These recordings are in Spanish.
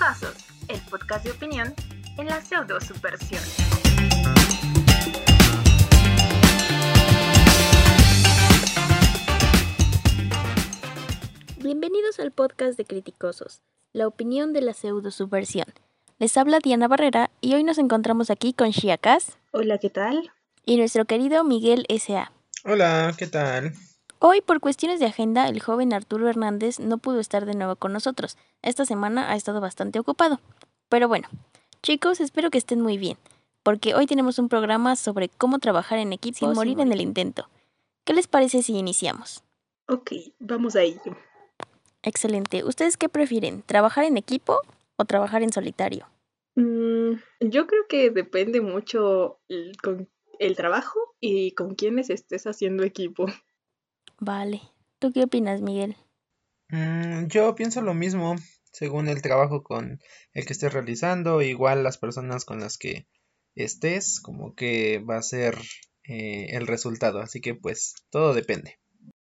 Criticosos, el podcast de opinión en la pseudo subversión. Bienvenidos al podcast de Criticosos, la opinión de la pseudo subversión. Les habla Diana Barrera y hoy nos encontramos aquí con Shia Kass Hola, ¿qué tal? y nuestro querido Miguel S.A. Hola, ¿qué tal? Hoy, por cuestiones de agenda, el joven Arturo Hernández no pudo estar de nuevo con nosotros. Esta semana ha estado bastante ocupado. Pero bueno, chicos, espero que estén muy bien, porque hoy tenemos un programa sobre cómo trabajar en equipo sin morir en el intento. ¿Qué les parece si iniciamos? Ok, vamos a ello. Excelente. ¿Ustedes qué prefieren? ¿Trabajar en equipo o trabajar en solitario? Mm, yo creo que depende mucho el, con el trabajo y con quienes estés haciendo equipo. Vale. ¿Tú qué opinas, Miguel? Mm, yo pienso lo mismo, según el trabajo con el que estés realizando, igual las personas con las que estés, como que va a ser eh, el resultado, así que pues todo depende.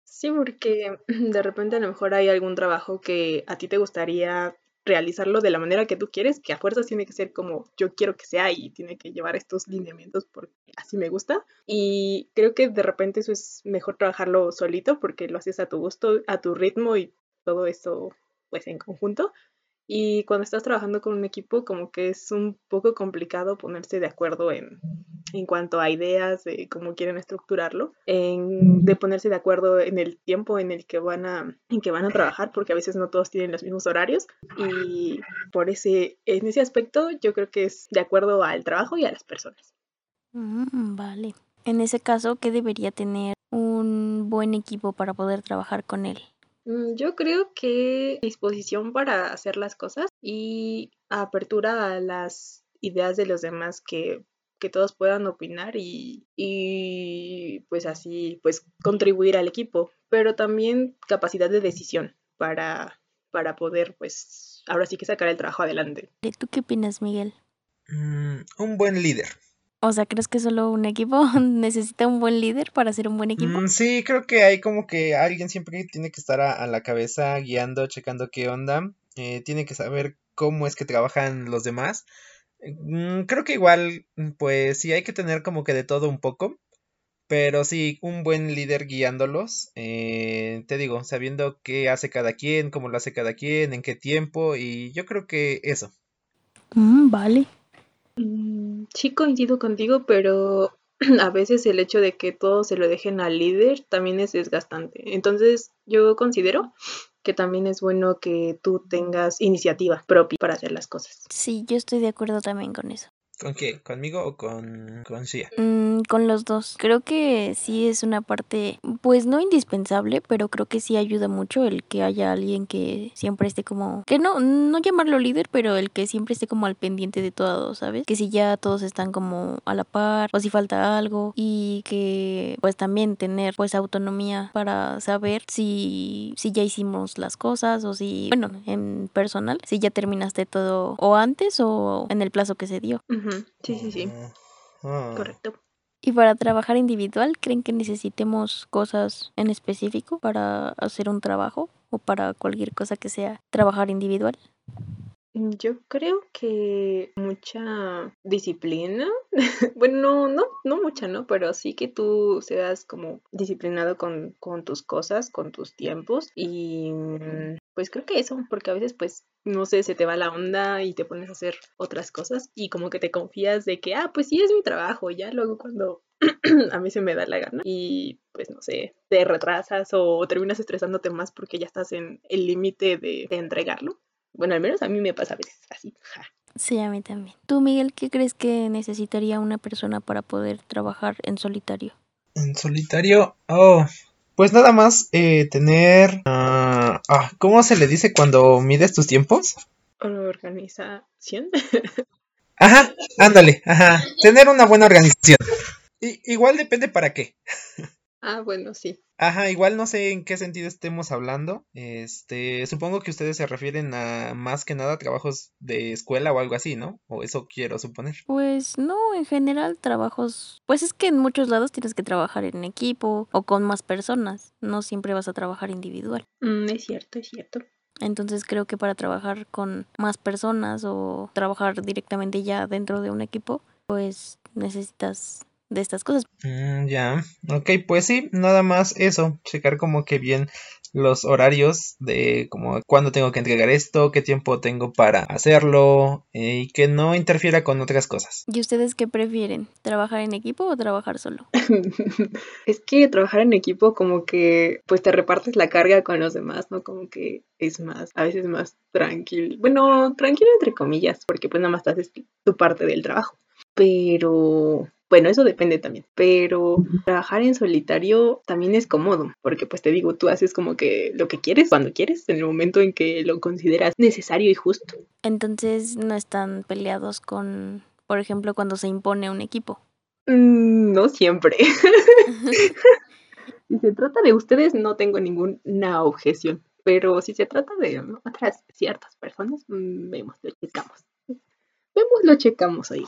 Sí, porque de repente a lo mejor hay algún trabajo que a ti te gustaría realizarlo de la manera que tú quieres, que a fuerzas tiene que ser como yo quiero que sea y tiene que llevar estos lineamientos porque así me gusta. Y creo que de repente eso es mejor trabajarlo solito porque lo haces a tu gusto, a tu ritmo y todo eso pues en conjunto. Y cuando estás trabajando con un equipo, como que es un poco complicado ponerse de acuerdo en, en cuanto a ideas de cómo quieren estructurarlo, en, de ponerse de acuerdo en el tiempo en el que van a, en que van a trabajar, porque a veces no todos tienen los mismos horarios. Y por ese, en ese aspecto, yo creo que es de acuerdo al trabajo y a las personas. Mm, vale. En ese caso, ¿qué debería tener un buen equipo para poder trabajar con él? Mm, Yo creo que disposición para hacer las cosas y apertura a las ideas de los demás que, que todos puedan opinar y, y pues así pues contribuir al equipo, pero también capacidad de decisión para, para poder pues ahora sí que sacar el trabajo adelante. ¿Tú qué opinas, Miguel? Mm, un buen líder. O sea, ¿crees que solo un equipo necesita un buen líder para ser un buen equipo? Mm, sí, creo que hay como que alguien siempre tiene que estar a, a la cabeza guiando, checando qué onda, eh, tiene que saber cómo es que trabajan los demás. Mm, creo que igual, mm, pues sí hay que tener como que de todo un poco, pero sí, un buen líder guiándolos, eh, te digo, sabiendo qué hace cada quien, cómo lo hace cada quien, en qué tiempo, y yo creo que eso. Mm, vale. Sí coincido contigo, pero a veces el hecho de que todo se lo dejen al líder también es desgastante. Entonces yo considero que también es bueno que tú tengas iniciativa propia para hacer las cosas. Sí, yo estoy de acuerdo también con eso. ¿Con qué? ¿Conmigo o con, con Shia? Mm, con los dos. Creo que sí es una parte, pues no indispensable, pero creo que sí ayuda mucho el que haya alguien que siempre esté como, que no, no llamarlo líder, pero el que siempre esté como al pendiente de todo, ¿sabes? Que si ya todos están como a la par o si falta algo y que pues también tener pues autonomía para saber si, si ya hicimos las cosas o si, bueno, en personal, si ya terminaste todo o antes o en el plazo que se dio. Sí, sí, sí, Ah, correcto. Y para trabajar individual, ¿creen que necesitemos cosas en específico para hacer un trabajo o para cualquier cosa que sea trabajar individual? Yo creo que mucha disciplina, bueno, no, no, no mucha, ¿no? Pero sí que tú seas como disciplinado con, con tus cosas, con tus tiempos y mm, pues creo que eso, porque a veces pues, no sé, se te va la onda y te pones a hacer otras cosas y como que te confías de que, ah, pues sí es mi trabajo, ya luego cuando a mí se me da la gana y pues no sé, te retrasas o terminas estresándote más porque ya estás en el límite de, de entregarlo. Bueno, al menos a mí me pasa a veces así. ja. Sí, a mí también. ¿Tú, Miguel, qué crees que necesitaría una persona para poder trabajar en solitario? En solitario, oh, pues nada más eh, tener, ah, ah, ¿cómo se le dice cuando mides tus tiempos? Organización. Ajá, ándale, ajá, tener una buena organización. I- igual depende para qué. ah, bueno, sí. Ajá, igual no sé en qué sentido estemos hablando. Este, supongo que ustedes se refieren a más que nada trabajos de escuela o algo así, ¿no? O eso quiero suponer. Pues no, en general trabajos, pues es que en muchos lados tienes que trabajar en equipo o con más personas, no siempre vas a trabajar individual. Mm, es cierto, es cierto. Entonces creo que para trabajar con más personas o trabajar directamente ya dentro de un equipo, pues necesitas de estas cosas. Mm, ya, ok, pues sí, nada más eso, checar como que bien los horarios de como cuándo tengo que entregar esto, qué tiempo tengo para hacerlo eh, y que no interfiera con otras cosas. ¿Y ustedes qué prefieren? ¿Trabajar en equipo o trabajar solo? es que trabajar en equipo como que pues te repartes la carga con los demás, ¿no? Como que es más, a veces más tranquilo. Bueno, tranquilo entre comillas, porque pues nada más haces tu parte del trabajo. Pero bueno, eso depende también, pero trabajar en solitario también es cómodo, porque pues te digo, tú haces como que lo que quieres, cuando quieres, en el momento en que lo consideras necesario y justo. Entonces no están peleados con, por ejemplo, cuando se impone un equipo. Mm, no siempre. si se trata de ustedes, no tengo ninguna objeción, pero si se trata de otras ciertas personas, mm, vemos, lo checamos. Vemos, lo checamos ahí.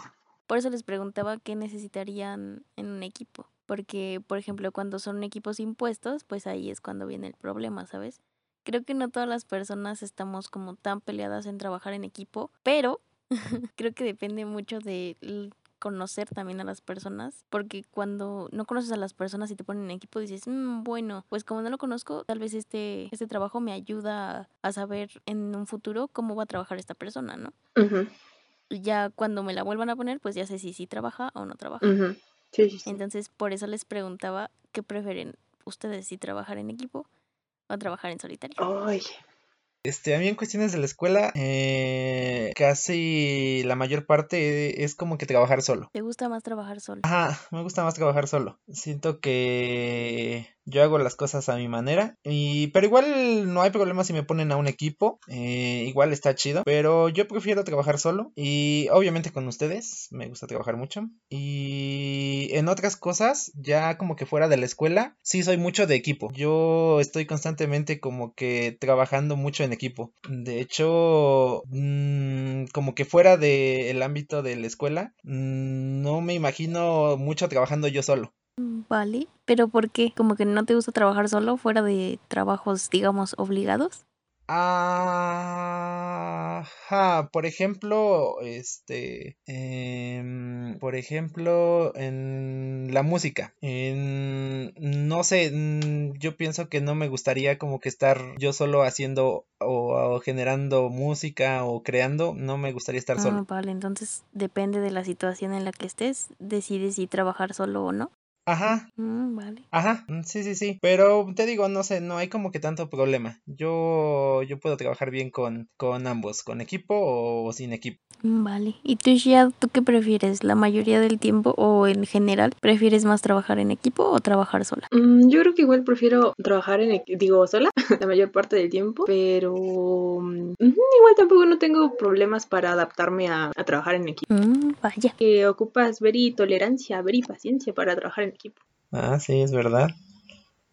Por eso les preguntaba qué necesitarían en un equipo. Porque, por ejemplo, cuando son equipos impuestos, pues ahí es cuando viene el problema, ¿sabes? Creo que no todas las personas estamos como tan peleadas en trabajar en equipo, pero creo que depende mucho de conocer también a las personas, porque cuando no conoces a las personas y te ponen en equipo dices, mm, bueno, pues como no lo conozco, tal vez este, este trabajo me ayuda a saber en un futuro cómo va a trabajar esta persona, ¿no? Ya cuando me la vuelvan a poner, pues ya sé si sí trabaja o no trabaja. Entonces, por eso les preguntaba qué prefieren ustedes, si trabajar en equipo o trabajar en solitario. Ay, este, a mí en cuestiones de la escuela, eh, casi la mayor parte es como que trabajar solo. ¿Te gusta más trabajar solo? Ajá, me gusta más trabajar solo. Siento que yo hago las cosas a mi manera. Y, pero igual no hay problema si me ponen a un equipo. Eh, igual está chido. Pero yo prefiero trabajar solo. Y obviamente con ustedes. Me gusta trabajar mucho. Y en otras cosas, ya como que fuera de la escuela, sí soy mucho de equipo. Yo estoy constantemente como que trabajando mucho en equipo. De hecho, mm, como que fuera del ámbito de la escuela, mm, no me imagino mucho trabajando yo solo. Vale, pero ¿por qué? ¿Como que no te gusta trabajar solo fuera de trabajos, digamos, obligados? Ajá, por ejemplo, este, em, por ejemplo, en la música, en, no sé, yo pienso que no me gustaría como que estar yo solo haciendo o, generando música o creando, no me gustaría estar solo. Ah, vale, entonces depende de la situación en la que estés, decides si trabajar solo o no. Ajá. Mm, vale. Ajá, mm, sí, sí, sí. Pero te digo, no sé, no hay como que tanto problema. Yo, yo puedo trabajar bien con, con ambos, con equipo o, sin equipo. Mm, vale. ¿Y tú, Shia, tú qué prefieres? ¿La mayoría del tiempo o en general prefieres más trabajar en equipo o trabajar sola? yo creo que igual prefiero trabajar en equipo, digo, sola la mayor parte del tiempo, pero igual tampoco no tengo problemas para adaptarme a, a trabajar en equipo. vaya. Que ocupas ver y tolerancia, ver y paciencia para trabajar en equipo. Ah, sí, es verdad.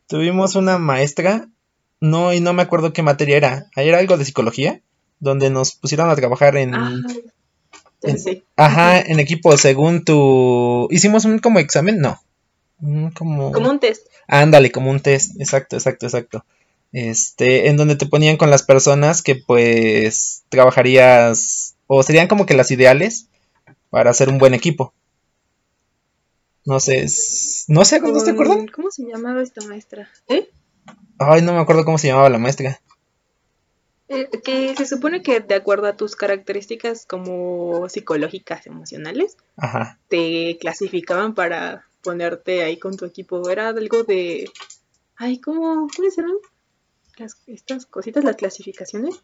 Tuvimos una maestra, no, y no me acuerdo qué materia era. Era algo de psicología, donde nos pusieron a trabajar en. Ah, sí. Ajá, en equipo, según tu. Hicimos un como examen, no. Como... como un test. Ándale, como un test, exacto, exacto, exacto. Este, en donde te ponían con las personas que pues trabajarías o serían como que las ideales para hacer un buen equipo. No sé, no sé, ¿no te acuerdas? ¿Cómo se llamaba esta maestra? ¿Eh? Ay, no me acuerdo cómo se llamaba la maestra. Eh, que se supone que de acuerdo a tus características como psicológicas, emocionales, Ajá. te clasificaban para ponerte ahí con tu equipo. Era algo de... Ay, ¿cómo, ¿cómo se llaman? Las, estas cositas, las clasificaciones.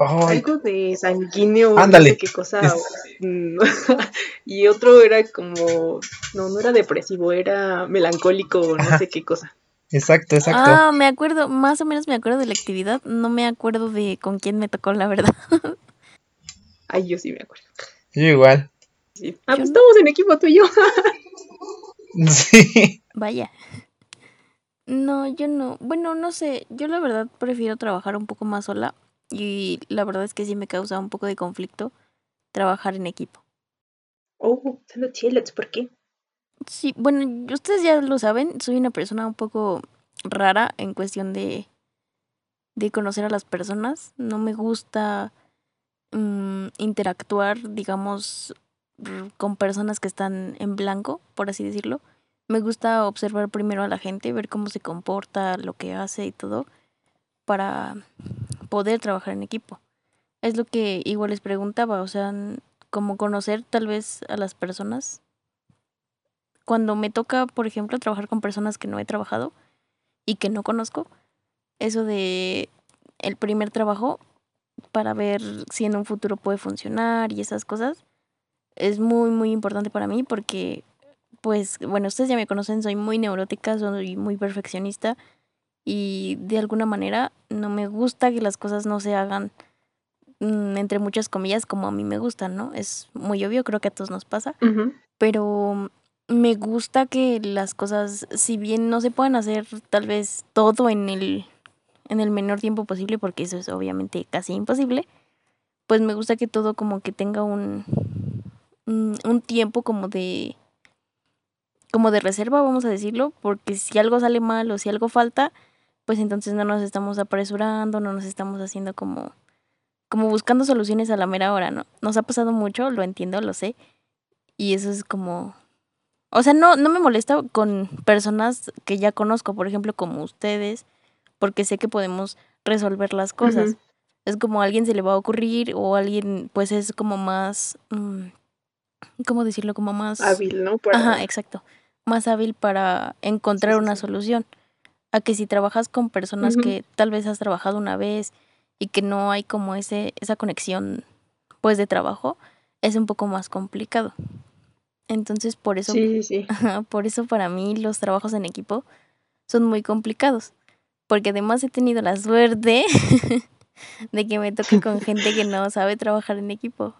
Algo de sanguíneo, Ándale. no sé qué cosa. y otro era como, no, no era depresivo, era melancólico, no sé qué cosa. Exacto, exacto. Ah, me acuerdo, más o menos me acuerdo de la actividad, no me acuerdo de con quién me tocó, la verdad. Ay, yo sí me acuerdo. Yo igual. Ah, pues estamos en equipo tú y yo. sí. Vaya. No, yo no. Bueno, no sé. Yo la verdad prefiero trabajar un poco más sola. Y la verdad es que sí me causa un poco de conflicto trabajar en equipo. Oh, solo chiletes, ¿por qué? Sí, bueno, ustedes ya lo saben, soy una persona un poco rara en cuestión de de conocer a las personas. No me gusta mm, interactuar, digamos, con personas que están en blanco, por así decirlo. Me gusta observar primero a la gente, ver cómo se comporta, lo que hace y todo, para poder trabajar en equipo. Es lo que igual les preguntaba, o sea, como conocer tal vez a las personas. Cuando me toca, por ejemplo, trabajar con personas que no he trabajado y que no conozco, eso de el primer trabajo para ver si en un futuro puede funcionar y esas cosas es muy muy importante para mí porque pues bueno, ustedes ya me conocen, soy muy neurótica, soy muy perfeccionista y de alguna manera no me gusta que las cosas no se hagan mm, entre muchas comillas como a mí me gustan, ¿no? Es muy obvio, creo que a todos nos pasa pero me gusta que las cosas, si bien no se puedan hacer tal vez todo en el, en el menor tiempo posible, porque eso es obviamente casi imposible, pues me gusta que todo como que tenga un, un, un tiempo como de como de reserva, vamos a decirlo, porque si algo sale mal o si algo falta, pues entonces no nos estamos apresurando, no nos estamos haciendo como como buscando soluciones a la mera hora, ¿no? Nos ha pasado mucho, lo entiendo, lo sé, y eso es como... O sea, no, no me molesta con personas que ya conozco, por ejemplo, como ustedes, porque sé que podemos resolver las cosas. Es como a alguien se le va a ocurrir o alguien pues es como más... mm, ¿Cómo decirlo? Como más... Hábil, ¿no? Para... Ajá, exacto. Más hábil para encontrar Sí, sí, una solución. A que si trabajas con personas que tal vez has trabajado una vez y que no hay como ese, esa conexión pues de trabajo, es un poco más complicado. Entonces por eso, Sí, sí, sí. ajá, por eso para mí los trabajos en equipo son muy complicados. Porque además he tenido la suerte de que me toque con gente que no sabe trabajar en equipo.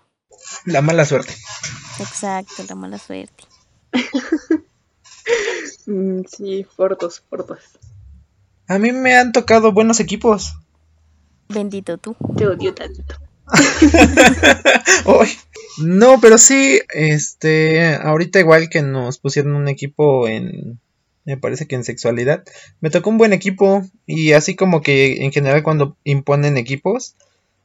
La mala suerte. Exacto, la mala suerte. Mm, sí, fortos, fortos. A mí me han tocado buenos equipos. Bendito tú. Te odio tanto. No, pero sí, este, ahorita igual que nos pusieron un equipo en, me parece que en sexualidad, me tocó un buen equipo y así como que en general cuando imponen equipos,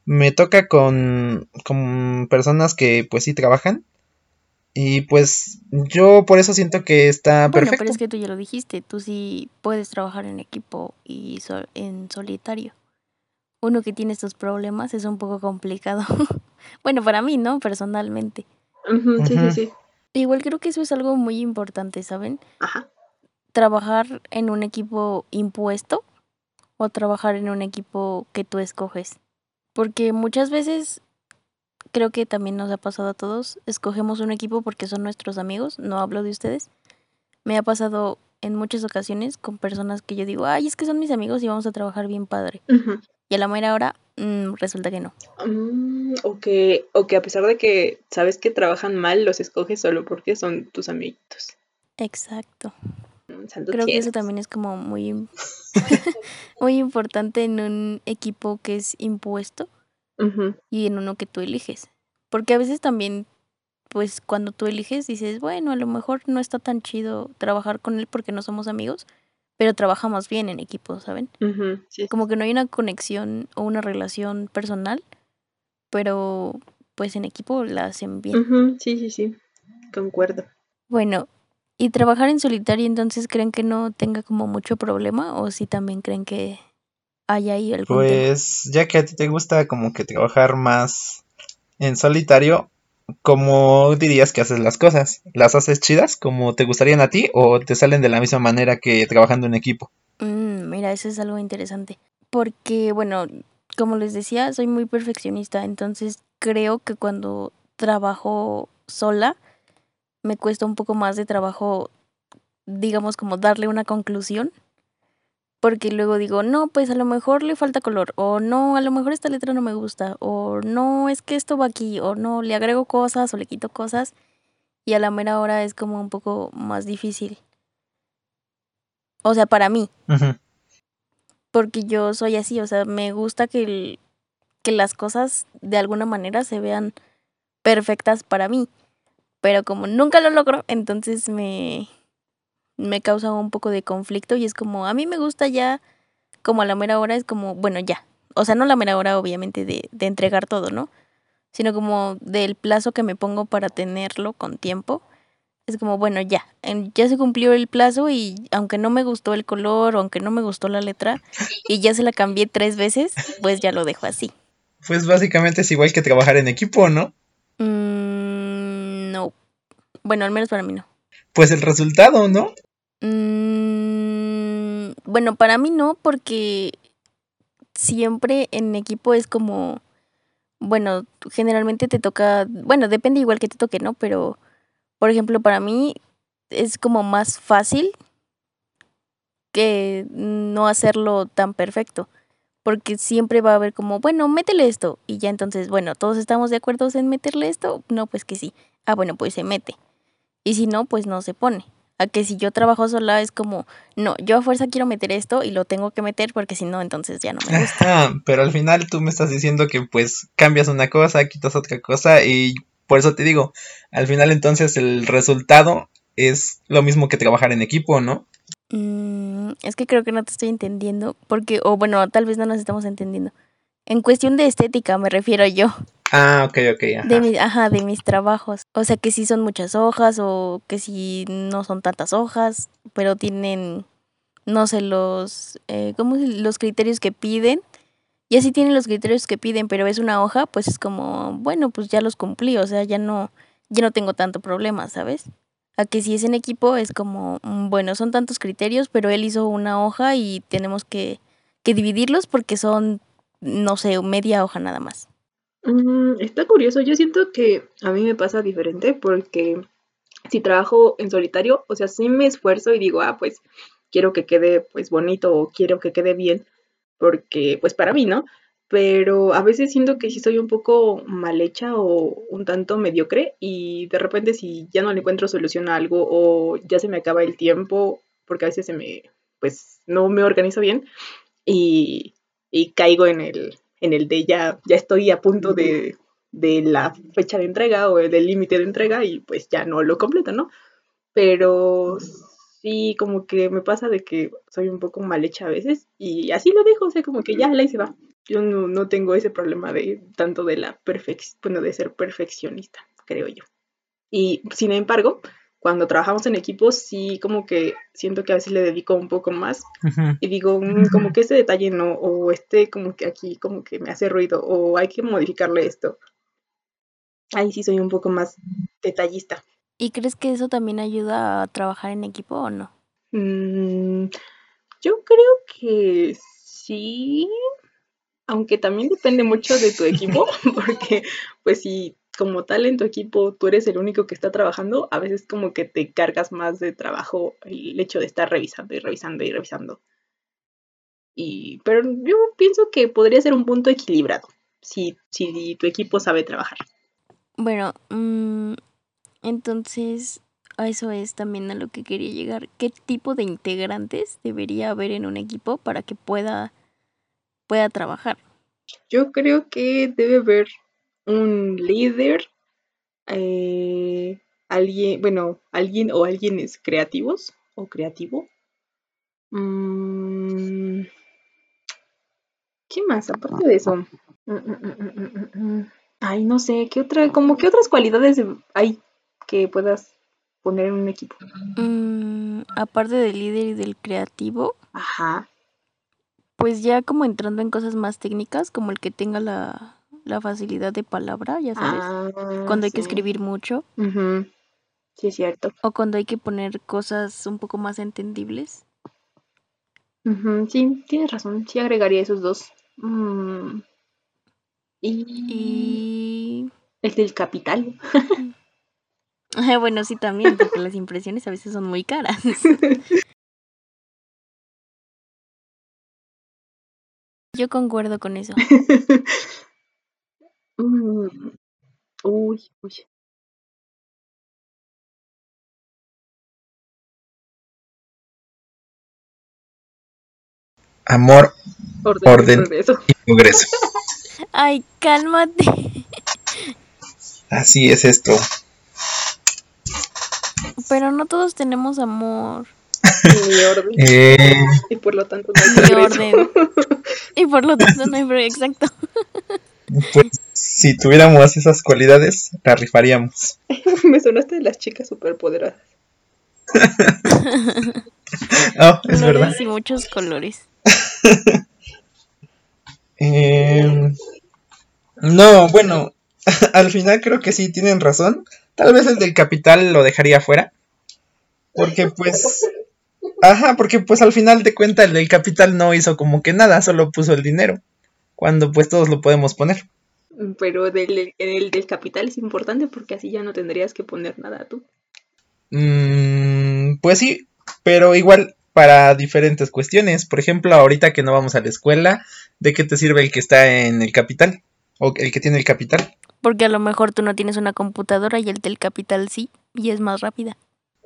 me toca con, con personas que pues sí trabajan y pues yo por eso siento que está Bueno, perfecto. pero es que tú ya lo dijiste, tú sí puedes trabajar en equipo y sol- en solitario. Uno que tiene estos problemas es un poco complicado. bueno, para mí, ¿no? Personalmente. Sí, sí, sí. Igual creo que eso es algo muy importante, ¿saben? Ajá. Trabajar en un equipo impuesto o trabajar en un equipo que tú escoges. Porque muchas veces creo que también nos ha pasado a todos, escogemos un equipo porque son nuestros amigos, no hablo de ustedes. Me ha pasado en muchas ocasiones con personas que yo digo, ay, es que son mis amigos y vamos a trabajar bien padre. Y a la mera hora, mm, resulta que no. Mm, o, que, o que a pesar de que sabes que trabajan mal, los escoges solo porque son tus amiguitos. Exacto. Mm, santo Creo que eso también es como muy, muy importante en un equipo que es impuesto Y en uno que tú eliges. Porque a veces también, pues cuando tú eliges, dices, bueno, a lo mejor no está tan chido trabajar con él porque no somos amigos, pero trabajamos bien en equipo, ¿saben? sí, Como que no hay una conexión o una relación personal, pero pues en equipo la hacen bien. Sí, sí, sí. Concuerdo. Bueno, ¿y trabajar en solitario entonces creen que no tenga como mucho problema o si también creen que hay ahí algún tema? Pues ya que a ti te gusta como que trabajar más en solitario, ¿cómo dirías que haces las cosas? ¿Las haces chidas como te gustarían a ti o te salen de la misma manera que trabajando en equipo? Mm, mira, eso es algo interesante. Porque, bueno, como les decía, soy muy perfeccionista, entonces creo que cuando trabajo sola me cuesta un poco más de trabajo, digamos, como darle una conclusión. Porque luego digo, no, pues a lo mejor le falta color, o no, a lo mejor esta letra no me gusta, o no, es que esto va aquí, o no, le agrego cosas o le quito cosas, y a la mera hora es como un poco más difícil. O sea, para mí, porque yo soy así, o sea, me gusta que, el- que las cosas de alguna manera se vean perfectas para mí, pero como nunca lo logro, entonces me, me causa un poco de conflicto y es como, a mí me gusta ya como a la mera hora es como, bueno, ya. O sea, no la mera hora obviamente de, de entregar todo, ¿no? Sino como del plazo que me pongo para tenerlo con tiempo. Es como, bueno, ya, ya se cumplió el plazo y aunque no me gustó el color o aunque no me gustó la letra y ya se la cambié tres veces, pues ya lo dejo así. Pues básicamente es igual que trabajar en equipo, ¿no? Mm, no. Bueno, al menos para mí no. Pues el resultado, ¿no? Mm, bueno, para mí no, porque siempre en equipo es como, bueno, generalmente te toca, bueno, depende igual que te toque, ¿no? Pero, por ejemplo, para mí es como más fácil que no hacerlo tan perfecto, porque siempre va a haber como, bueno, métele esto, y ya entonces, bueno, todos estamos de acuerdo en meterle esto, no, pues que sí. Ah, bueno, pues se mete. Y si no, pues no se pone. A que si yo trabajo sola es como, no, yo a fuerza quiero meter esto y lo tengo que meter porque si no, entonces ya no me gusta. Ajá, pero al final tú me estás diciendo que pues cambias una cosa, quitas otra cosa y por eso te digo, al final entonces el resultado es lo mismo que trabajar en equipo, ¿no? Mm, es que creo que no te estoy entendiendo porque, o bueno, tal vez no nos estamos entendiendo. En cuestión de estética me refiero yo, Ah, ok, ok, ajá. de mi, ajá, de mis trabajos. O sea, que si son muchas hojas o que si no son tantas hojas, pero tienen, no sé, los, eh, ¿cómo los criterios que piden. Y así tienen los criterios que piden, pero es una hoja, pues es como, bueno, pues ya los cumplí, o sea, ya no, ya no tengo tanto problema, ¿sabes? A que si es en equipo es como, mm, bueno, son tantos criterios, pero él hizo una hoja y tenemos que, que dividirlos porque son, no sé, media hoja nada más. Mm, está curioso, yo siento que a mí me pasa diferente porque si trabajo en solitario, o sea, sí me esfuerzo y digo, ah, pues quiero que quede pues bonito o quiero que quede bien, porque pues para mí, ¿no? Pero a veces siento que sí soy un poco mal hecha o un tanto mediocre y de repente si ya no le encuentro solución a algo o ya se me acaba el tiempo, porque a veces se me, pues no me organizo bien y, y caigo en el, en el de ya, ya estoy a punto de, de la fecha de entrega o del límite de entrega y pues ya no lo completo, ¿no? Pero sí, como que me pasa de que soy un poco mal hecha a veces y así lo dejo, o sea, como que ya la hice va. Yo no, no tengo ese problema de tanto de la perfección, bueno, de ser perfeccionista, creo yo. Y sin embargo, cuando trabajamos en equipo, sí como que siento que a veces le dedico un poco más y digo, "Mm, como que este detalle no, o este como que aquí como que me hace ruido, o hay que modificarle esto. Ahí sí soy un poco más detallista. ¿Y crees que eso también ayuda a trabajar en equipo o no? Mm, yo creo que sí, aunque también depende mucho de tu equipo, porque pues si como tal en tu equipo tú eres el único que está trabajando, a veces como que te cargas más de trabajo el hecho de estar revisando y revisando y revisando. Y, pero yo pienso que podría ser un punto equilibrado si, si tu equipo sabe trabajar. Bueno, mm, entonces a eso es también a lo que quería llegar. ¿Qué tipo de integrantes debería haber en un equipo para que pueda, pueda trabajar? Yo creo que debe haber un líder, eh, alguien, bueno, alguien o alguienes creativos o creativo. Mm, ¿Qué más aparte de eso? Mm, mm. Ay, no sé, ¿qué otra, como qué otras cualidades hay que puedas poner en un equipo? Aparte del líder y del creativo, Ajá. pues ya como entrando en cosas más técnicas, como el que tenga la, la facilidad de palabra, ya sabes, Ah, cuando hay que escribir mucho. Sí, es cierto. o cuando hay que poner cosas un poco más entendibles. Sí, tienes razón. Sí agregaría esos dos. Mm, Y Y el del capital. bueno, sí también, porque las impresiones a veces son muy caras. Yo concuerdo con eso. Mm, Uy, uy. Amor Orden, Orden. y progreso. y progreso. Ay, cálmate. Así es esto. Pero no todos tenemos amor. Ni orden. Eh, Y por lo tanto no hay Ni progreso. orden. Y por lo tanto no hay pro- exacto. Pues si tuviéramos esas cualidades, la rifaríamos. Me sonaste de las chicas superpoderosas. Oh, es verdad. Y muchos colores. Eh, no, bueno, al final creo que sí tienen razón. Tal vez el del capital lo dejaría fuera. Porque pues... Ajá, porque pues al final de cuentas el del capital no hizo como que nada, solo puso el dinero. Cuando pues todos lo podemos poner. Pero del, el del capital es importante porque así ya no tendrías que poner nada tú. Mm, pues sí, pero igual para diferentes cuestiones. Por ejemplo, ahorita que no vamos a la escuela, ¿de qué te sirve el que está en el capital? O el que tiene el capital. Porque a lo mejor tú no tienes una computadora y el del capital sí, y es más rápida.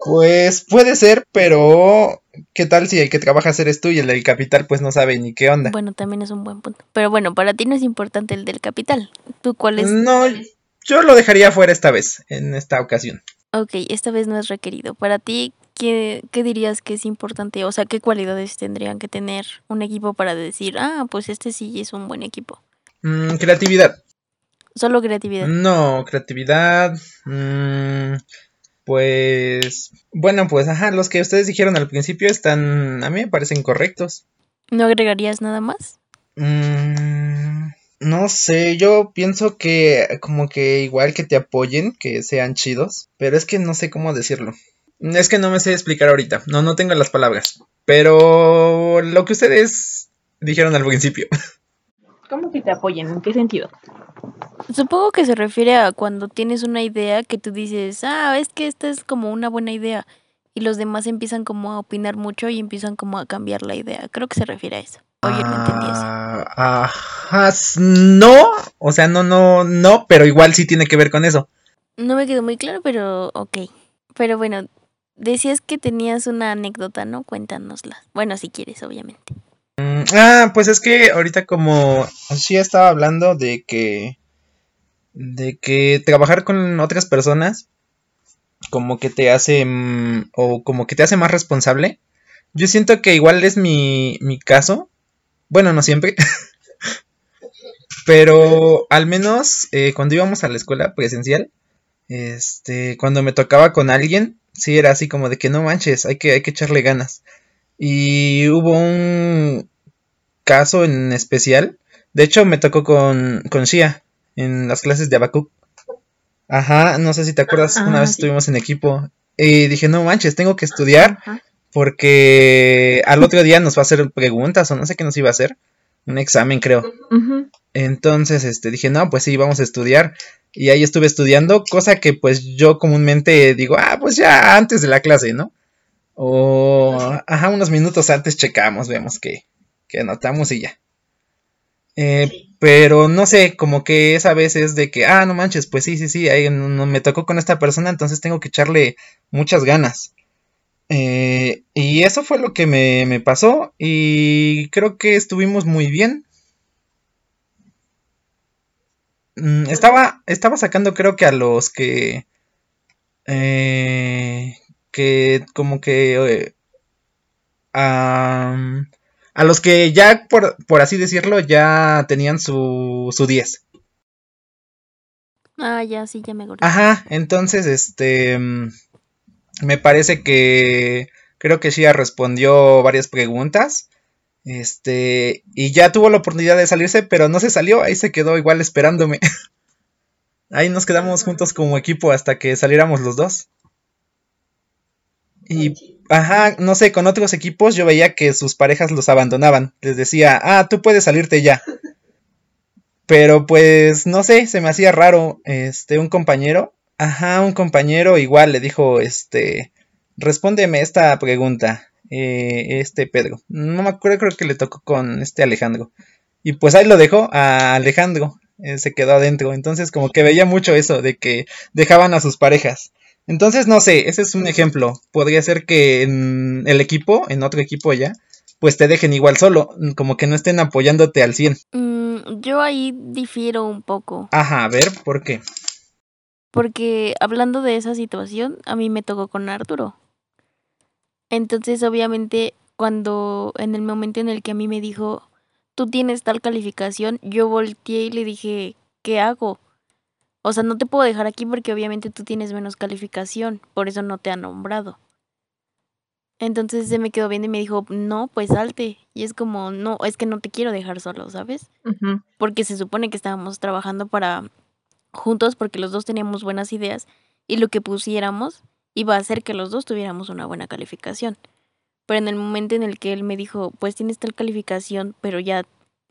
Pues puede ser, pero ¿qué tal si el que trabaja eres tú y el del capital pues no sabe ni qué onda? Bueno, también es un buen punto. Pero bueno, para ti no es importante el del capital. ¿Tú cuál es? No, yo lo dejaría fuera esta vez, en esta ocasión. Ok, esta vez no es requerido. Para ti, ¿qué, qué dirías que es importante? O sea, ¿qué cualidades tendrían que tener un equipo para decir, ah, pues este sí es un buen equipo? Mm, creatividad. Solo creatividad. No, creatividad. mm, pues bueno, pues ajá, los que ustedes dijeron al principio están, a mí me parecen correctos. ¿No agregarías nada más? Mm, no sé, yo pienso que como que igual que te apoyen, que sean chidos, pero es que no sé cómo decirlo. Es que no me sé explicar ahorita, no, no tengo las palabras, pero lo que ustedes dijeron al principio. ¿Cómo que te apoyen? ¿En qué sentido? Supongo que se refiere a cuando tienes una idea que tú dices, ah, es que esta es como una buena idea. Y los demás empiezan como a opinar mucho y empiezan como a cambiar la idea. Creo que se refiere a eso. Oye, no entendí eso. Ah, ajá, no, o sea, no, no, no, pero igual sí tiene que ver con eso. No me quedó muy claro, pero ok. Pero bueno, decías que tenías una anécdota, ¿no? Cuéntanosla. Bueno, si quieres, obviamente. Mm, Ah, pues es que ahorita como sí estaba hablando de que de que trabajar con otras personas como que te hace mm, o como que te hace más responsable. Yo siento que igual es mi, mi caso. Bueno, no siempre. Pero al menos eh, cuando íbamos a la escuela presencial, este, cuando me tocaba con alguien, sí era así como de que no manches, hay que, hay que echarle ganas. Y hubo un caso en especial. De hecho, me tocó con, con Shia en las clases de Abacuc. Ajá, no sé si te acuerdas, Ah, una vez sí. estuvimos en equipo. Y dije, no manches, tengo que estudiar Ajá. porque al otro día nos va a hacer preguntas o no sé qué nos iba a hacer. Un examen, creo. Entonces, este, dije, no, pues sí, vamos a estudiar. Y ahí estuve estudiando, cosa que pues yo comúnmente digo, ah, pues ya antes de la clase, ¿no? O, ajá, unos minutos antes checamos, vemos que, que anotamos y ya. Eh, pero no sé, como que esa vez es de que, ah, no manches, pues sí, sí, sí, ahí no, me tocó con esta persona, entonces tengo que echarle muchas ganas. Eh, y eso fue lo que me, me pasó y creo que estuvimos muy bien. Mm, Estaba, estaba sacando creo que a los que... eh, que como que... am, a los que ya, por, por así decirlo, ya tenían su, su 10. Ah, ya, sí, ya me acordé. Ajá, entonces, este... mm, Me parece que... Creo que Shia respondió varias preguntas. Este... Y ya tuvo la oportunidad de salirse, pero no se salió. Ahí se quedó igual esperándome. Ahí nos quedamos juntos como equipo hasta que saliéramos los dos. Y, ajá, no sé, con otros equipos yo veía que sus parejas los abandonaban. Les decía, ah, tú puedes salirte ya. Pero pues, no sé, se me hacía raro. Este, un compañero, ajá, un compañero igual le dijo, este, respóndeme esta pregunta. eh, este Pedro. No me acuerdo, creo que le tocó con este Alejandro. Y pues ahí lo dejó a Alejandro. se quedó adentro. Entonces, como que veía mucho eso de que dejaban a sus parejas. Entonces, no sé, ese es un ejemplo. Podría ser que en el equipo, en otro equipo ya, pues te dejen igual solo, como que no estén apoyándote al 100. Mm, yo ahí difiero un poco. Ajá, a ver, ¿por qué? Porque hablando de esa situación, a mí me tocó con Arturo. Entonces, obviamente, cuando en el momento en el que a mí me dijo, tú tienes tal calificación, yo volteé y le dije, ¿qué hago? O sea, no te puedo dejar aquí porque obviamente tú tienes menos calificación, por eso no te ha nombrado. Entonces se me quedó viendo y me dijo, no, pues salte. Y es como, no, es que no te quiero dejar solo, ¿sabes? Porque se supone que estábamos trabajando para juntos porque los dos teníamos buenas ideas y lo que pusiéramos iba a hacer que los dos tuviéramos una buena calificación. Pero en el momento en el que él me dijo, pues tienes tal calificación, pero ya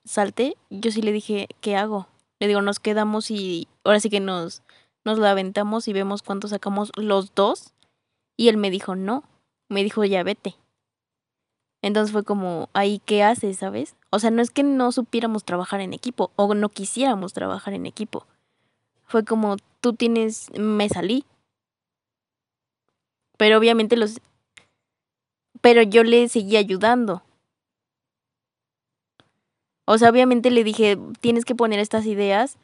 salte, yo sí le dije, ¿qué hago? Le digo, nos quedamos y ahora sí que nos, nos la aventamos y vemos cuánto sacamos los dos. Y él me dijo, no, me dijo, ya vete. Entonces fue como, ahí, ¿qué haces, sabes? O sea, no es que no supiéramos trabajar en equipo o no quisiéramos trabajar en equipo. Fue como, tú tienes, me salí. Pero obviamente los... Pero yo le seguí ayudando. O sea, obviamente le dije, tienes que poner estas ideas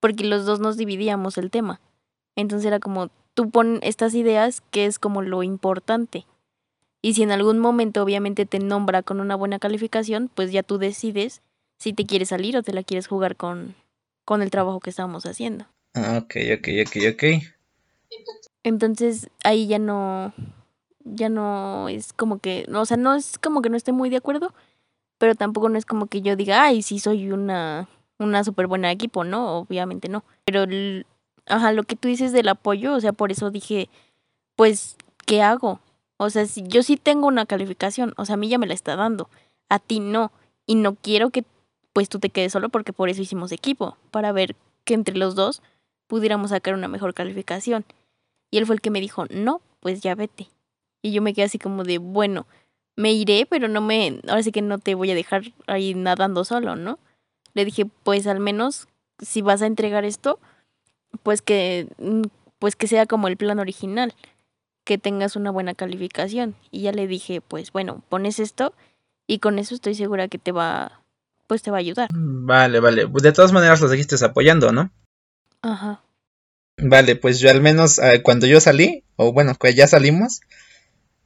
porque los dos nos dividíamos el tema. Entonces era como, tú pon estas ideas que es como lo importante. Y si en algún momento obviamente te nombra con una buena calificación, pues ya tú decides si te quieres salir o te la quieres jugar con, con el trabajo que estábamos haciendo. Ah, ok, ok, ok, ok. Entonces ahí ya no, ya no es como que, o sea, no es como que no esté muy de acuerdo, pero tampoco no es como que yo diga, ay, sí soy una, una súper buena equipo, ¿no? Obviamente no. Pero, ajá, lo que tú dices del apoyo, o sea, por eso dije, pues, ¿qué hago? O sea, si yo sí tengo una calificación, o sea, a mí ya me la está dando, a ti no, y no quiero que, pues, tú te quedes solo porque por eso hicimos equipo, para ver que entre los dos pudiéramos sacar una mejor calificación. Y él fue el que me dijo, no, pues ya vete. Y yo me quedé así como de, bueno, me iré, pero no me, ahora sí que no te voy a dejar ahí nadando solo, ¿no? Le dije, pues al menos si vas a entregar esto, pues que, mm, pues que sea como el plan original, que tengas una buena calificación. Y ya le dije, pues bueno, pones esto y con eso estoy segura que te va, pues te va a ayudar. Vale, vale. De todas maneras lo seguiste apoyando, ¿no? Ajá. Vale, pues yo al menos eh, cuando yo salí, o bueno, que ya salimos,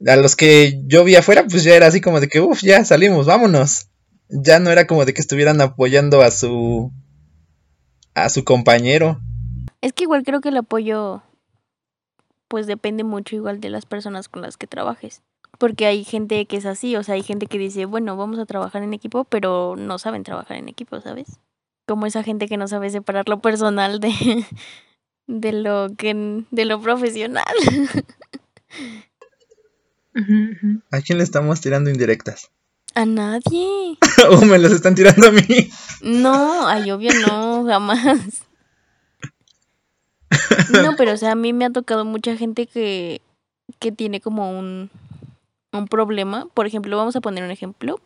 a los que yo vi afuera, pues ya era así como de que, uff, ya salimos, vámonos. Ya no era como de que estuvieran apoyando a su a su compañero. Es que igual creo que el apoyo pues depende mucho igual de las personas con las que trabajes. Porque hay gente que es así, o sea, hay gente que dice, bueno, vamos a trabajar en equipo, pero no saben trabajar en equipo, ¿sabes? Como esa gente que no sabe separar lo personal de, de lo que de lo profesional. ¿A quién le estamos tirando indirectas? A nadie. ¿O me las están tirando a mí? No, ay, obvio no, jamás. No, pero o sea, a mí me ha tocado mucha gente que, que tiene como un, un problema. Por ejemplo, vamos a poner un ejemplo.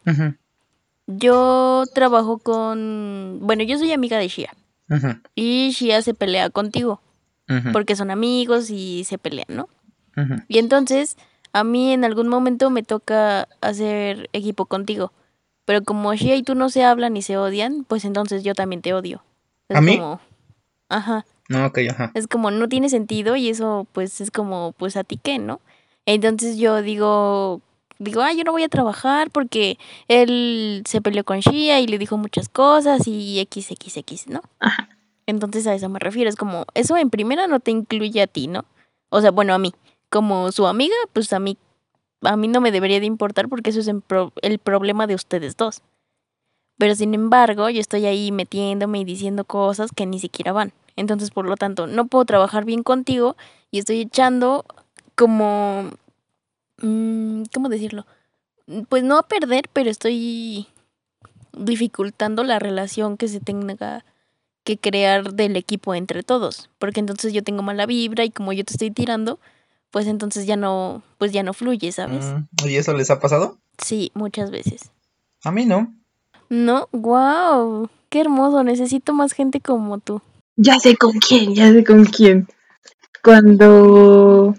Yo trabajo con, bueno, yo soy amiga de Shia ujú, y Shia se pelea contigo porque son amigos y se pelean, ¿no? Y entonces a mí en algún momento me toca hacer equipo contigo. Pero como Shia y tú no se hablan y se odian, pues entonces yo también te odio. Es ¿A mí? como, ajá. No, ok, ajá. Es como no tiene sentido y eso pues es como pues a ti qué, ¿no? Entonces yo digo, digo, ah, yo no voy a trabajar porque él se peleó con Shia y le dijo muchas cosas y XXX, ¿no? Ajá. Entonces a eso me refiero, es como, eso en primera no te incluye a ti, ¿no? O sea, bueno, a mí, como su amiga, pues a mí, a mí no me debería de importar porque eso es el problema de ustedes dos. Pero sin embargo, yo estoy ahí metiéndome y diciendo cosas que ni siquiera van. Entonces, por lo tanto, no puedo trabajar bien contigo y estoy echando como... mm, ¿Cómo decirlo? Pues no a perder, pero estoy dificultando la relación que se tenga que crear del equipo entre todos, porque entonces yo tengo mala vibra y como yo te estoy tirando, pues entonces ya no, pues ya no fluye, ¿sabes? Mm, ¿Y eso les ha pasado? Sí, muchas veces. A mí no. No, wow, qué hermoso, necesito más gente como tú. Ya sé con quién, ya sé con quién. Cuando...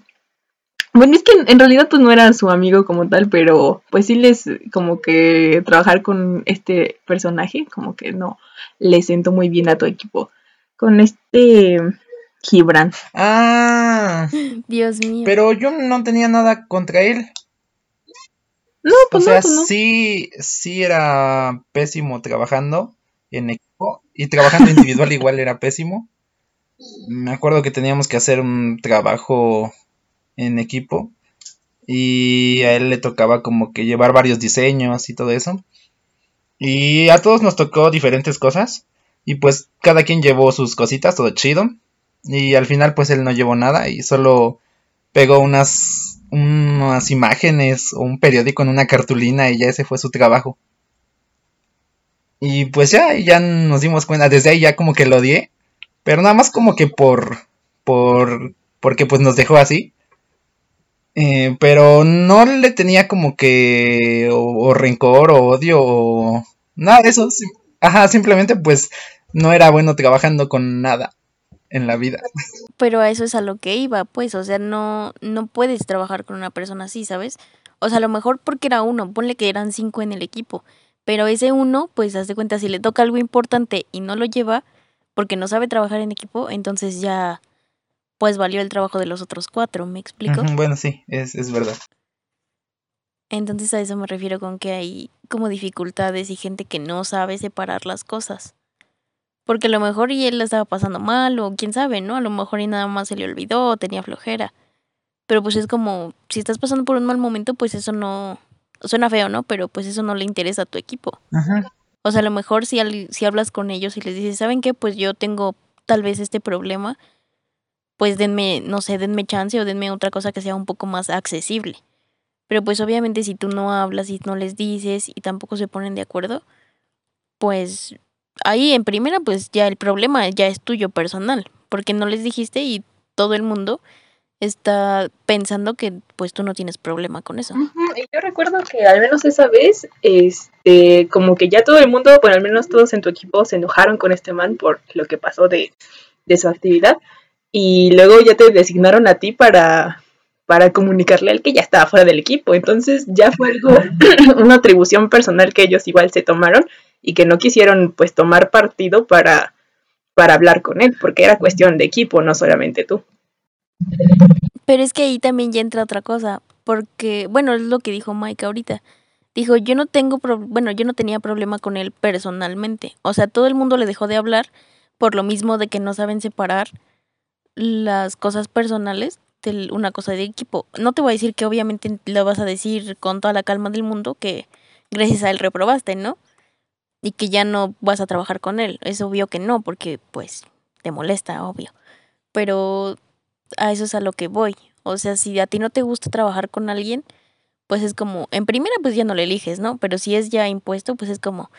Bueno, es que en, en realidad pues no era su amigo como tal, pero pues sí les como que trabajar con este personaje, como que no le sentó muy bien a tu equipo. Con este Gibran. Ah, Dios mío. pero yo no tenía nada contra él. No, O pues sea, no, pues no. sí, sí era pésimo trabajando en equipo y trabajando individual igual era pésimo. Me acuerdo que teníamos que hacer un trabajo en equipo y a él le tocaba como que llevar varios diseños y todo eso. Y a todos nos tocó diferentes cosas y pues cada quien llevó sus cositas, todo chido. Y al final pues él no llevó nada y solo pegó unas, unas imágenes o un periódico en una cartulina y ya ese fue su trabajo. Y pues ya, ya nos dimos cuenta, desde ahí ya como que lo odié, pero nada más como que por, por, porque pues nos dejó así. Eh, pero no le tenía como que o, rencor o odio o nada de eso. Ajá, simplemente pues no era bueno trabajando con nada en la vida. Pero a eso es a lo que iba, pues, o sea, no, no puedes trabajar con una persona así, ¿sabes? O sea, a lo mejor porque era uno, ponle que eran cinco en el equipo, pero ese uno, pues, haz de cuenta, si le toca algo importante y no lo lleva, porque no sabe trabajar en equipo, entonces ya, pues, valió el trabajo de los otros cuatro, ¿me explico? Bueno, sí, es, es verdad. Entonces a eso me refiero con que hay como dificultades y gente que no sabe separar las cosas. Porque a lo mejor y él la estaba pasando mal o quién sabe, ¿no? A lo mejor y nada más se le olvidó o tenía flojera. Pero pues es como, si estás pasando por un mal momento, pues eso no... Suena feo, ¿no? Pero pues eso no le interesa a tu equipo. Ujú, O sea, a lo mejor si, al- si hablas con ellos y les dices, ¿saben qué? Pues yo tengo tal vez este problema, pues denme, no sé, denme chance o denme otra cosa que sea un poco más accesible. Pero pues obviamente si tú no hablas y no les dices y tampoco se ponen de acuerdo, pues ahí en primera pues ya el problema ya es tuyo personal, porque no les dijiste y todo el mundo está pensando que pues tú no tienes problema con eso. Y yo recuerdo que al menos esa vez, este, como que ya todo el mundo, bueno, al menos todos en tu equipo se enojaron con este man por lo que pasó de, de su actividad. Y luego ya te designaron a ti para, para comunicarle al que ya estaba fuera del equipo. Entonces ya fue algo, una atribución personal que ellos igual se tomaron y que no quisieron pues tomar partido para, para hablar con él, porque era cuestión de equipo, no solamente tú. Pero es que ahí también ya entra otra cosa, porque, bueno, es lo que dijo Mike ahorita. Dijo, yo no tengo, pro- bueno, yo no tenía problema con él personalmente. O sea, todo el mundo le dejó de hablar por lo mismo de que no saben separar las cosas personales de una cosa de equipo. No te voy a decir que obviamente lo vas a decir con toda la calma del mundo que gracias a él reprobaste, ¿no? Y que ya no vas a trabajar con él. Es obvio que no, porque pues te molesta, obvio. Pero a eso es a lo que voy. O sea, si a ti no te gusta trabajar con alguien, pues es como, en primera pues ya no le eliges, ¿no? Pero si es ya impuesto, pues es como,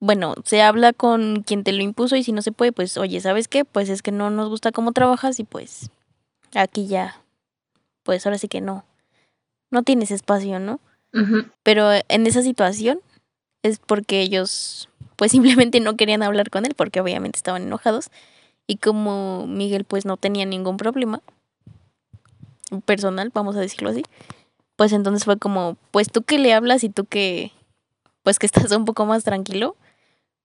bueno, se habla con quien te lo impuso y si no se puede, pues oye, ¿sabes qué? Pues es que no nos gusta cómo trabajas y pues aquí ya, pues ahora sí que no, no tienes espacio, ¿no? Pero en esa situación es porque ellos pues simplemente no querían hablar con él porque obviamente estaban enojados y como Miguel pues no tenía ningún problema personal, vamos a decirlo así, pues entonces fue como, pues tú que le hablas y tú que pues que estás un poco más tranquilo,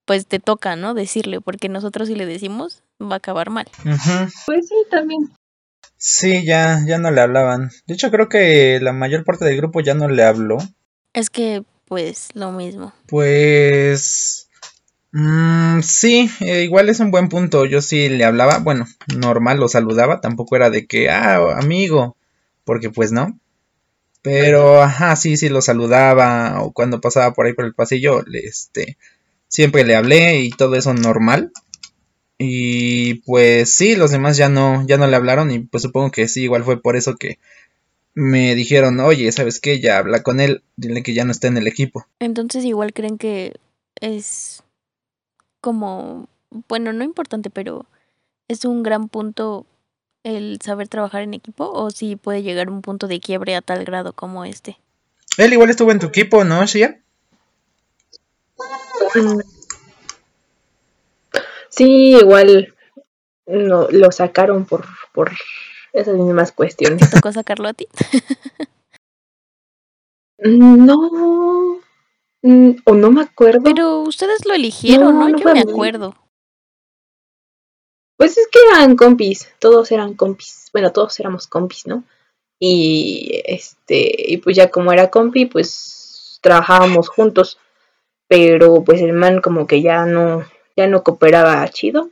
pues te toca, ¿no? Decirle, porque nosotros si le decimos va a acabar mal. Pues sí, también. Sí, ya, ya no le hablaban. De hecho, creo que la mayor parte del grupo ya no le habló. Es que pues lo mismo. Pues... mm, sí, eh, igual es un buen punto. Yo sí le hablaba, bueno, normal, lo saludaba. Tampoco era de que, ah, amigo, porque pues no. Pero, ajá, sí, sí lo saludaba. O cuando pasaba por ahí por el pasillo, le, este, siempre le hablé y todo eso normal. Y pues sí, los demás ya no, ya no le hablaron y pues supongo que sí, igual fue por eso que me dijeron, oye, ¿sabes qué? Ya habla con él, dile que ya no está en el equipo. Entonces igual creen que es como, bueno, no importante, pero es un gran punto el saber trabajar en equipo o si puede llegar un punto de quiebre a tal grado como este. Él igual estuvo en tu equipo, ¿no, Shia? Mm. Sí, igual no, lo sacaron por, por esas mismas cuestiones. ¿Te tocó sacarlo a ti? No, mm, o no me acuerdo. Pero ustedes lo eligieron, No, ¿no? no Yo me acuerdo. Pues es que eran compis, todos eran compis. Bueno, todos éramos compis, ¿no? y este y pues ya como era compi pues trabajábamos juntos pero pues el man como que ya no ya no cooperaba chido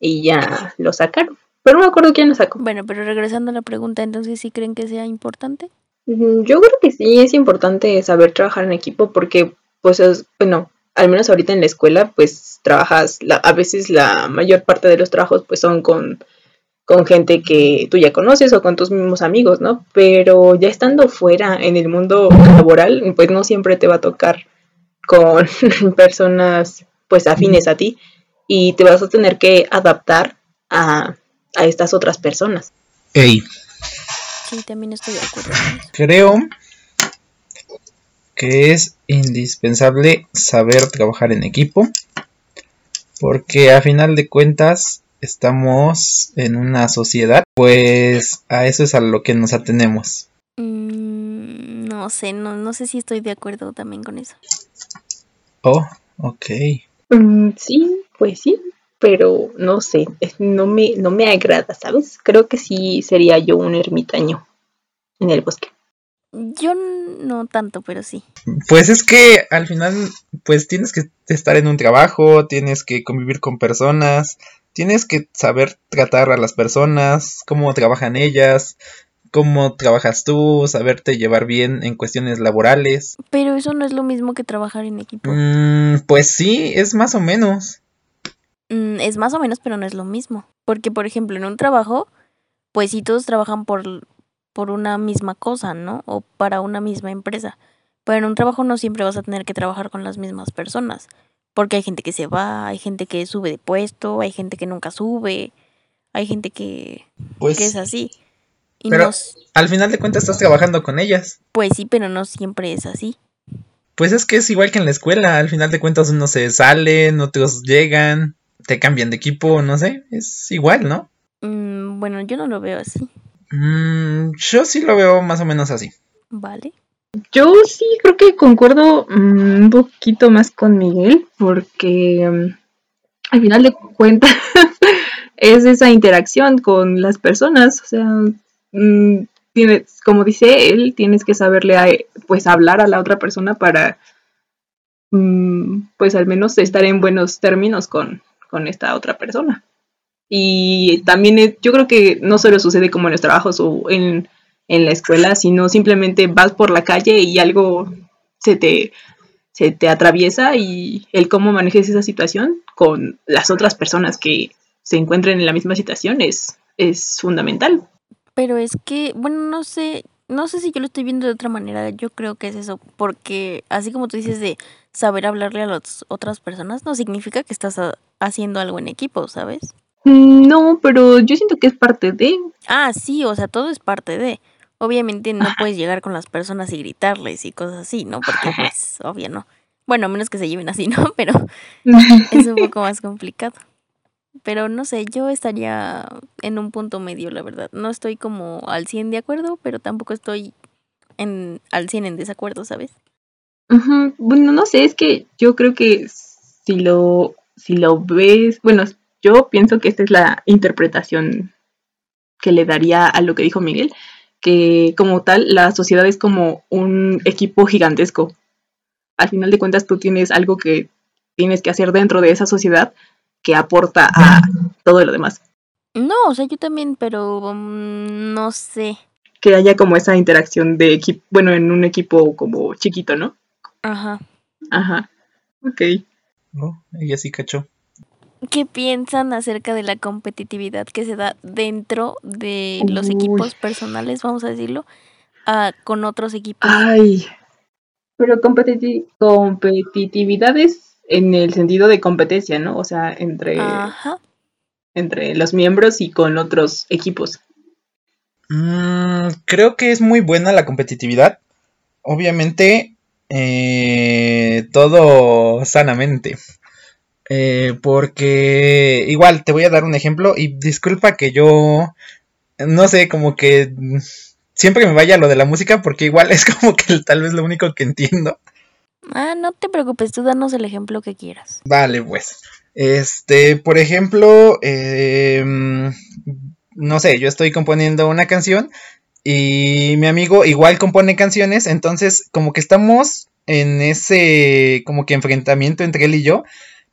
y ya lo sacaron pero no me acuerdo quién lo sacó Bueno, pero regresando a la pregunta, entonces sí creen que sea importante. Yo creo que sí es importante saber trabajar en equipo porque, pues, es- bueno, al menos ahorita en la escuela, pues trabajas, la- a veces la mayor parte de los trabajos, pues, son con, con gente que tú ya conoces o con tus mismos amigos, ¿no? Pero ya estando fuera en el mundo laboral, pues no siempre te va a tocar con personas, pues, afines a ti y te vas a tener que adaptar a, a estas otras personas. Ey, Sí, también estoy de acuerdo creo que es indispensable saber trabajar en equipo porque a final de cuentas estamos en una sociedad pues a eso es a lo que nos atenemos. Mm, no sé, no, no sé si estoy de acuerdo también con eso. oh ok Mm, sí, pues sí, pero no sé, no me, no me agrada, ¿sabes? Creo que sí sería yo un ermitaño en el bosque. Yo no tanto, pero sí. Pues es que al final, pues tienes que estar en un trabajo, tienes que convivir con personas, tienes que saber tratar a las personas, cómo trabajan ellas, cómo trabajas tú, saberte llevar bien en cuestiones laborales. Pero eso no es lo mismo que trabajar en equipo. Mm, pues sí, es más o menos. Mm, es más o menos, pero no es lo mismo. Porque, por ejemplo, en un trabajo, pues sí todos trabajan por, por una misma cosa, ¿no? O para una misma empresa. Pero en un trabajo no siempre vas a tener que trabajar con las mismas personas. Porque hay gente que se va, hay gente que sube de puesto, hay gente que nunca sube, hay gente que, Pues que es así. Y Pero- al final de cuentas estás trabajando con ellas. pues sí, pero no siempre es así. Pues es que es igual que en la escuela, al final de cuentas unos se salen, otros llegan, te cambian de equipo, no sé, es igual, ¿no? Mm, bueno, yo no lo veo así, Mm, yo sí lo veo más o menos así. ¿vale? Yo sí creo que concuerdo mm, un poquito más con Miguel, porque mm, al final de cuentas es esa interacción con las personas, o sea, mm, tienes, como dice él, tienes que saberle a- pues hablar a la otra persona para mm, pues al menos estar en buenos términos con, con esta otra persona. Y también es- yo creo que no solo sucede como en los trabajos o en, en la escuela, sino simplemente vas por la calle y algo se te, se te atraviesa y el cómo manejes esa situación con las otras personas que se encuentren en la misma situación es, es fundamental. Pero es que, bueno, no sé, no sé si yo lo estoy viendo de otra manera, yo creo que es eso, porque así como tú dices de saber hablarle a las otras personas, no significa que estás ha- haciendo algo en equipo, ¿sabes? No, pero yo siento que es parte de... Ah, sí, o sea, todo es parte de. Obviamente no puedes llegar con las personas y gritarles y cosas así, ¿no? Porque pues, obvio no. Bueno, a menos que se lleven así, ¿no? Pero es un poco más complicado. Pero no sé, yo estaría en un punto medio, la verdad. No estoy como al 100 de acuerdo, pero tampoco estoy en, al 100 en desacuerdo, ¿sabes? Bueno, no sé, es que yo creo que si lo, si lo ves, bueno, yo pienso que esta es la interpretación que le daría a lo que dijo Miguel, que como tal la sociedad es como un equipo gigantesco. Al final de cuentas tú tienes algo que tienes que hacer dentro de esa sociedad que aporta a todo lo demás. No, o sea, yo también, pero mm, no sé. Que haya como esa interacción de equipo, bueno, en un equipo como chiquito, ¿no? Ajá. Ajá. Ok. Oh, ella sí cachó. ¿Qué piensan acerca de la competitividad que se da dentro de los Uy. equipos personales, vamos a decirlo, con otros equipos? Ay. Pero competiti- competitividad es en el sentido de competencia, ¿no? O sea, entre, Ajá. entre los miembros y con otros equipos. Mm, creo que es muy buena la competitividad. Obviamente, eh, todo sanamente. Eh, porque igual te voy a dar un ejemplo y disculpa que yo no sé, como que siempre me vaya lo de la música porque igual es como que tal vez lo único que entiendo. Ah, no te preocupes, tú danos el ejemplo que quieras. Vale, pues. Este, por ejemplo, em, no sé, yo estoy componiendo una canción y mi amigo igual compone canciones, entonces como que estamos en ese como que enfrentamiento entre él y yo,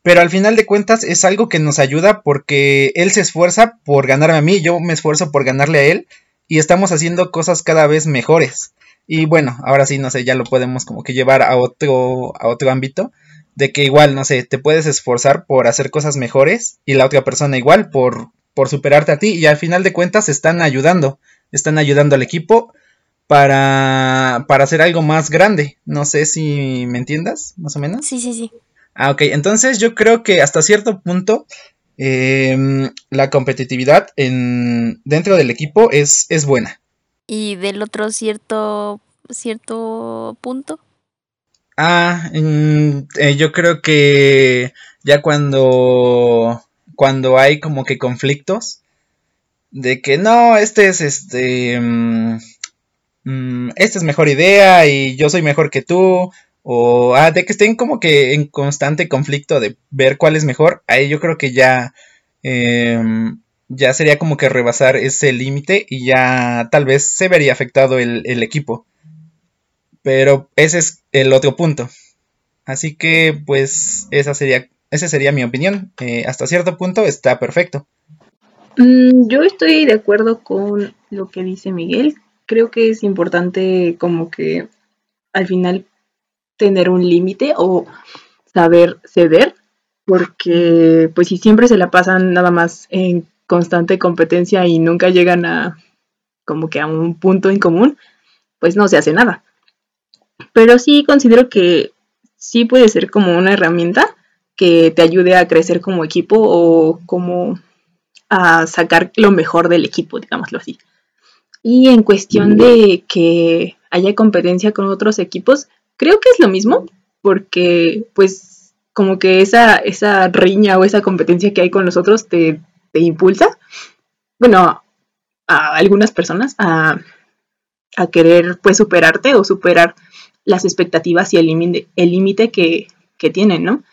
pero al final de cuentas es algo que nos ayuda porque él se esfuerza por ganarme a mí, yo me esfuerzo por ganarle a él y estamos haciendo cosas cada vez mejores. Y bueno, ahora sí, no sé, ya lo podemos como que llevar a otro, a otro ámbito, de que igual, no sé, te puedes esforzar por hacer cosas mejores y la otra persona igual por, por superarte a ti y al final de cuentas están ayudando, están ayudando al equipo para, para hacer algo más grande. No sé si me entiendas, más o menos. Sí, sí, sí. Ah, ok, entonces yo creo que hasta cierto punto em, la competitividad en, dentro del equipo es, es buena. Y del otro cierto, cierto punto. Ah, mm, eh, yo creo que ya cuando, cuando hay como que conflictos, de que no, este es este, mm, mm, es mejor idea y yo soy mejor que tú, o ah, de que estén como que en constante conflicto de ver cuál es mejor, ahí yo creo que ya, em, ya sería como que rebasar ese límite y ya tal vez se vería afectado el, el equipo. Pero ese es el otro punto. Así que, pues, esa sería, esa sería mi opinión. Eh, hasta cierto punto está perfecto. Mm, yo estoy de acuerdo con lo que dice Miguel. Creo que es importante como que al final tener un límite o saber ceder, porque pues si siempre se la pasan nada más en constante competencia y nunca llegan a como que a un punto en común, pues no se hace nada. Pero sí considero que sí puede ser como una herramienta que te ayude a crecer como equipo o como a sacar lo mejor del equipo, digámoslo así. Y en cuestión de que haya competencia con otros equipos, creo que es lo mismo, porque pues como que esa, esa riña o esa competencia que hay con los otros te, te impulsa, bueno, a algunas personas a, a querer pues superarte o superar las expectativas y el límite que, que tienen, ¿no?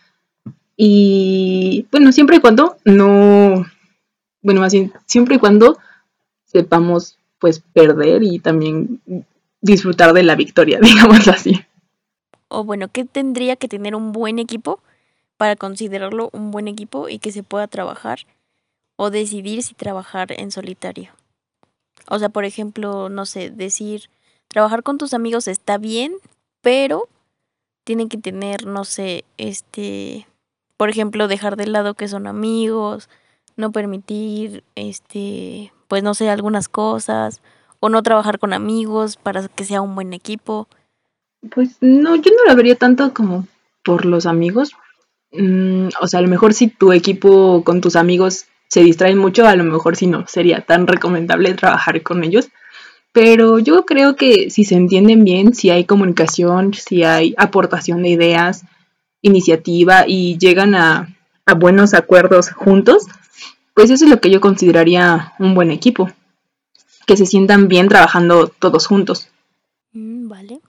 Y bueno, siempre y cuando no, bueno, más bien, siempre y cuando sepamos pues perder y también disfrutar de la victoria, digámoslo así. O bueno, ¿qué tendría que tener un buen equipo para considerarlo un buen equipo y que se pueda trabajar o decidir si trabajar en solitario? O sea, por ejemplo, no sé, decir, trabajar con tus amigos está bien, pero tienen que tener, no sé, este, por ejemplo, dejar de lado que son amigos, no permitir, este, pues no sé, algunas cosas, o no trabajar con amigos para que sea un buen equipo. Pues no, yo no la vería tanto como por los amigos. Mm, o sea, a lo mejor si tu equipo con tus amigos se distraen mucho, a lo mejor si no sería tan recomendable trabajar con ellos. Pero yo creo que si se entienden bien, si hay comunicación, si hay aportación de ideas, iniciativa y llegan a, a buenos acuerdos juntos, pues eso es lo que yo consideraría un buen equipo. Que se sientan bien trabajando todos juntos. Mm, vale.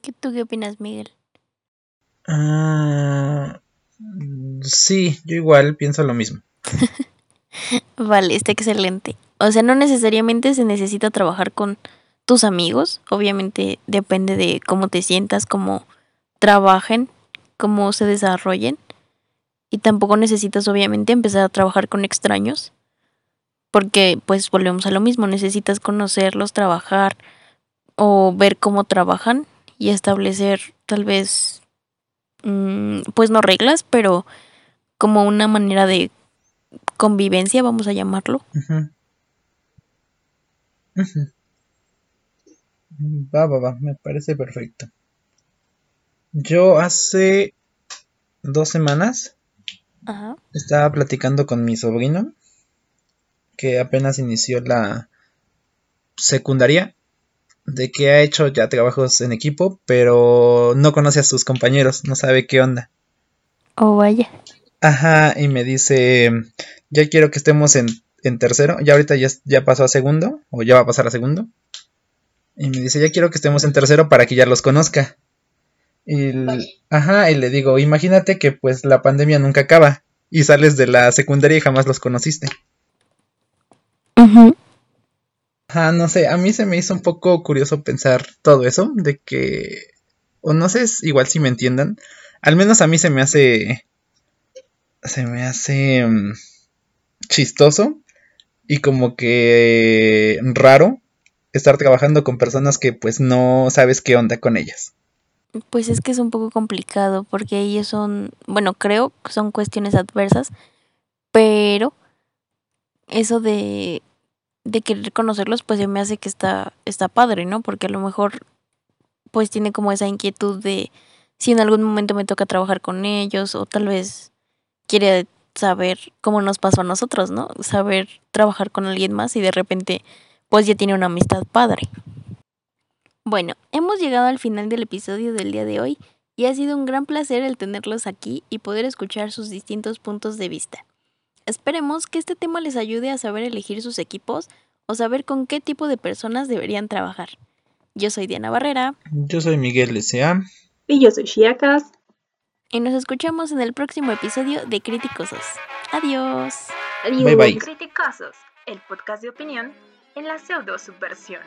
¿Qué, ¿Tú qué opinas, Miguel? Ah, sí, yo igual pienso lo mismo. Vale, está excelente. O sea, no necesariamente se necesita trabajar con tus amigos. Obviamente depende de cómo te sientas, cómo trabajen, cómo se desarrollen. Y tampoco necesitas obviamente empezar a trabajar con extraños. Porque pues volvemos a lo mismo, necesitas conocerlos, trabajar o ver cómo trabajan y establecer tal vez, mm, pues no reglas, pero como una manera de convivencia, vamos a llamarlo. Va, va, va, me parece perfecto. Yo hace dos semanas Ajá. estaba platicando con mi sobrino, que apenas inició la secundaria, de que ha hecho ya trabajos en equipo, pero no conoce a sus compañeros, no sabe qué onda. Oh, vaya. Ajá, y me dice, ya quiero que estemos en, en tercero, ya ahorita ya, ya pasó a segundo, o ya va a pasar a segundo. Y me dice, ya quiero que estemos en tercero para que ya los conozca. Y, ajá, y le digo, imagínate que pues la pandemia nunca acaba y sales de la secundaria y jamás los conociste. Ujú. Ah, no sé, a mí se me hizo un poco curioso pensar todo eso, de que, o no sé igual si me entiendan, al menos a mí se me hace, se me hace mm, chistoso y como que raro estar trabajando con personas que pues no sabes qué onda con ellas. Pues es que es un poco complicado porque ellos son, bueno, creo que son cuestiones adversas, pero eso de, de querer conocerlos, pues se me hace que está, está padre, ¿no? Porque a lo mejor pues tiene como esa inquietud de si en algún momento me toca trabajar con ellos o tal vez quiere saber cómo nos pasó a nosotros, ¿no? Saber trabajar con alguien más y de repente pues ya tiene una amistad padre. Bueno, hemos llegado al final del episodio del día de hoy y ha sido un gran placer el tenerlos aquí y poder escuchar sus distintos puntos de vista. Esperemos que este tema les ayude a saber elegir sus equipos o saber con qué tipo de personas deberían trabajar. Yo soy Diana Barrera. Yo soy Miguel S.A. Y yo soy Shiakas. Y nos escuchamos en el próximo episodio de Criticosos. Adiós. Adiós. Bye bye. Criticosos, el podcast de opinión en la pseudo subversión.